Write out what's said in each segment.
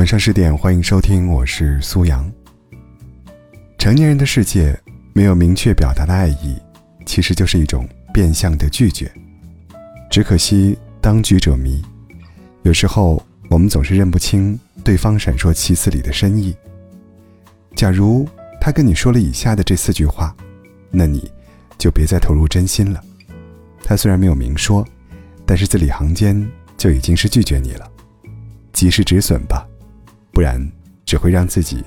晚上十点，欢迎收听，我是苏阳。成年人的世界，没有明确表达的爱意，其实就是一种变相的拒绝。只可惜当局者迷，有时候我们总是认不清对方闪烁其词里的深意。假如他跟你说了以下的这四句话，那你就别再投入真心了。他虽然没有明说，但是字里行间就已经是拒绝你了。及时止损吧。不然只会让自己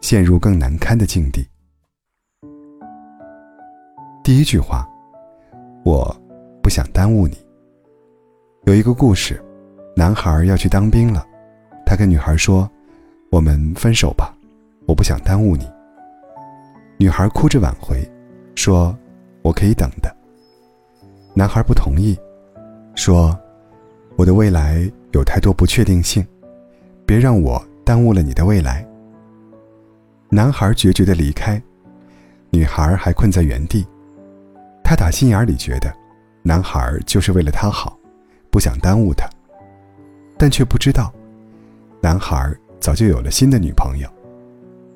陷入更难堪的境地。第一句话，我不想耽误你。有一个故事，男孩要去当兵了，他跟女孩说：“我们分手吧，我不想耽误你。”女孩哭着挽回，说：“我可以等的。”男孩不同意，说：“我的未来有太多不确定性，别让我。”耽误了你的未来。男孩决绝的离开，女孩还困在原地。他打心眼里觉得，男孩就是为了她好，不想耽误她，但却不知道，男孩早就有了新的女朋友。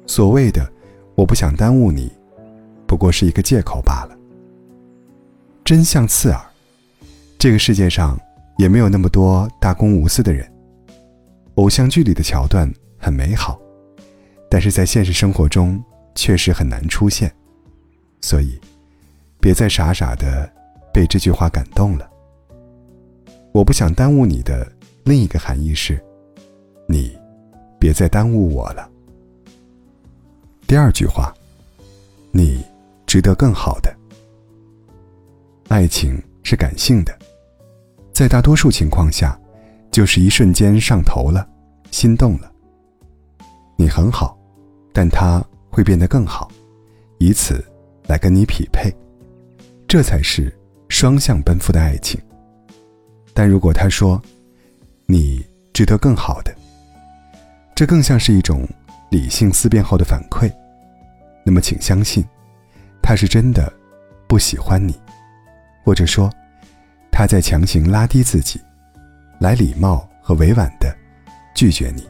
所谓的“我不想耽误你”，不过是一个借口罢了。真相刺耳，这个世界上也没有那么多大公无私的人。偶像剧里的桥段。很美好，但是在现实生活中确实很难出现，所以，别再傻傻的被这句话感动了。我不想耽误你的另一个含义是，你别再耽误我了。第二句话，你值得更好的。爱情是感性的，在大多数情况下，就是一瞬间上头了，心动了。你很好，但他会变得更好，以此来跟你匹配，这才是双向奔赴的爱情。但如果他说你值得更好的，这更像是一种理性思辨后的反馈，那么请相信，他是真的不喜欢你，或者说他在强行拉低自己，来礼貌和委婉的拒绝你。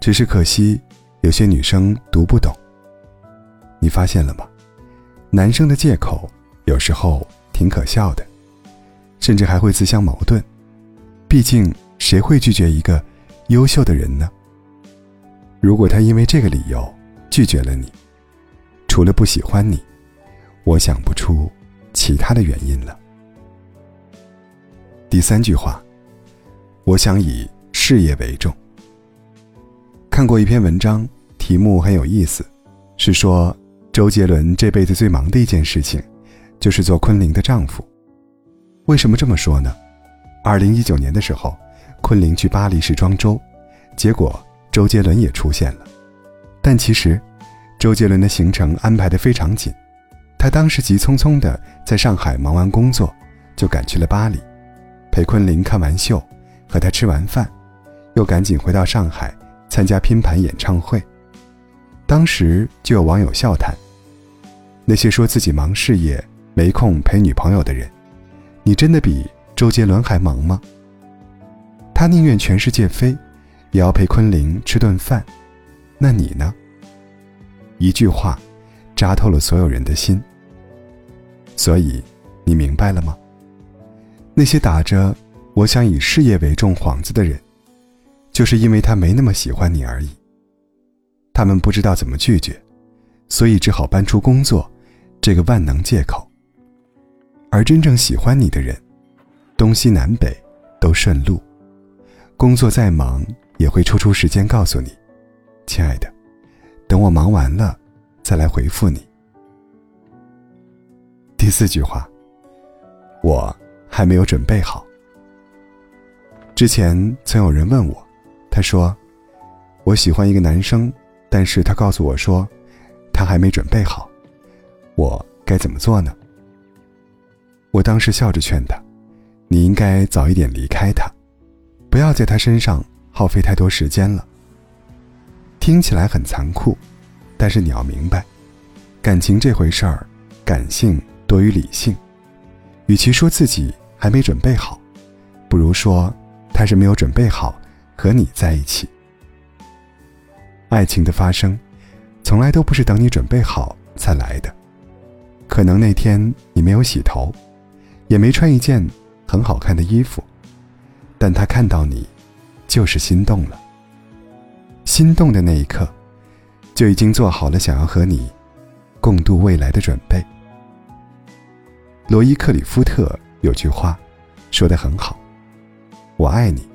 只是可惜，有些女生读不懂。你发现了吗？男生的借口有时候挺可笑的，甚至还会自相矛盾。毕竟，谁会拒绝一个优秀的人呢？如果他因为这个理由拒绝了你，除了不喜欢你，我想不出其他的原因了。第三句话，我想以事业为重。看过一篇文章，题目很有意思，是说周杰伦这辈子最忙的一件事情，就是做昆凌的丈夫。为什么这么说呢？二零一九年的时候，昆凌去巴黎时装周，结果周杰伦也出现了。但其实，周杰伦的行程安排的非常紧，他当时急匆匆的在上海忙完工作，就赶去了巴黎，陪昆凌看完秀，和他吃完饭，又赶紧回到上海。参加拼盘演唱会，当时就有网友笑谈：“那些说自己忙事业没空陪女朋友的人，你真的比周杰伦还忙吗？他宁愿全世界飞，也要陪昆凌吃顿饭，那你呢？”一句话，扎透了所有人的心。所以，你明白了吗？那些打着“我想以事业为重”幌子的人。就是因为他没那么喜欢你而已。他们不知道怎么拒绝，所以只好搬出工作这个万能借口。而真正喜欢你的人，东西南北都顺路，工作再忙也会抽出时间告诉你：“亲爱的，等我忙完了再来回复你。”第四句话，我还没有准备好。之前曾有人问我。他说：“我喜欢一个男生，但是他告诉我说，他还没准备好，我该怎么做呢？”我当时笑着劝他：“你应该早一点离开他，不要在他身上耗费太多时间了。”听起来很残酷，但是你要明白，感情这回事儿，感性多于理性。与其说自己还没准备好，不如说他是没有准备好。和你在一起，爱情的发生，从来都不是等你准备好才来的。可能那天你没有洗头，也没穿一件很好看的衣服，但他看到你，就是心动了。心动的那一刻，就已经做好了想要和你共度未来的准备。罗伊·克里夫特有句话，说的很好：“我爱你，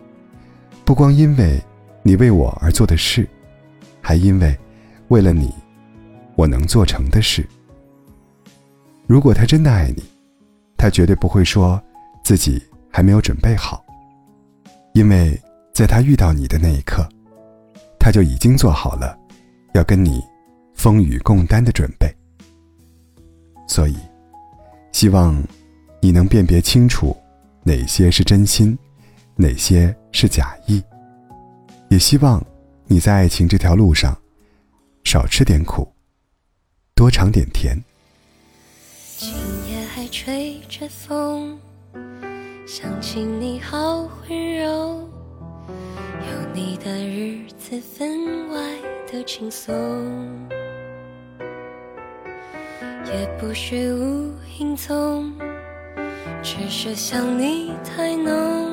不光因为你为我而做的事。”还因为，为了你，我能做成的事。如果他真的爱你，他绝对不会说自己还没有准备好，因为在他遇到你的那一刻，他就已经做好了要跟你风雨共担的准备。所以，希望你能辨别清楚哪些是真心，哪些是假意，也希望。你在爱情这条路上，少吃点苦，多尝点甜。今夜还吹着风，想起你好温柔，有你的日子分外的轻松，也不是无影踪，只是想你太浓，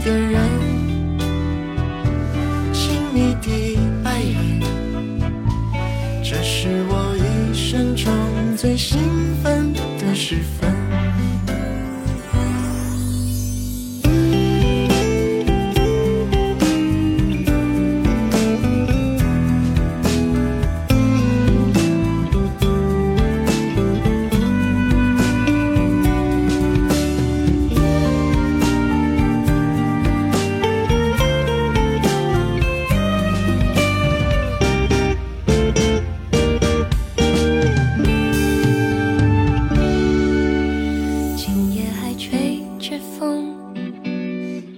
一个人，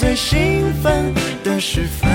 最兴奋的时分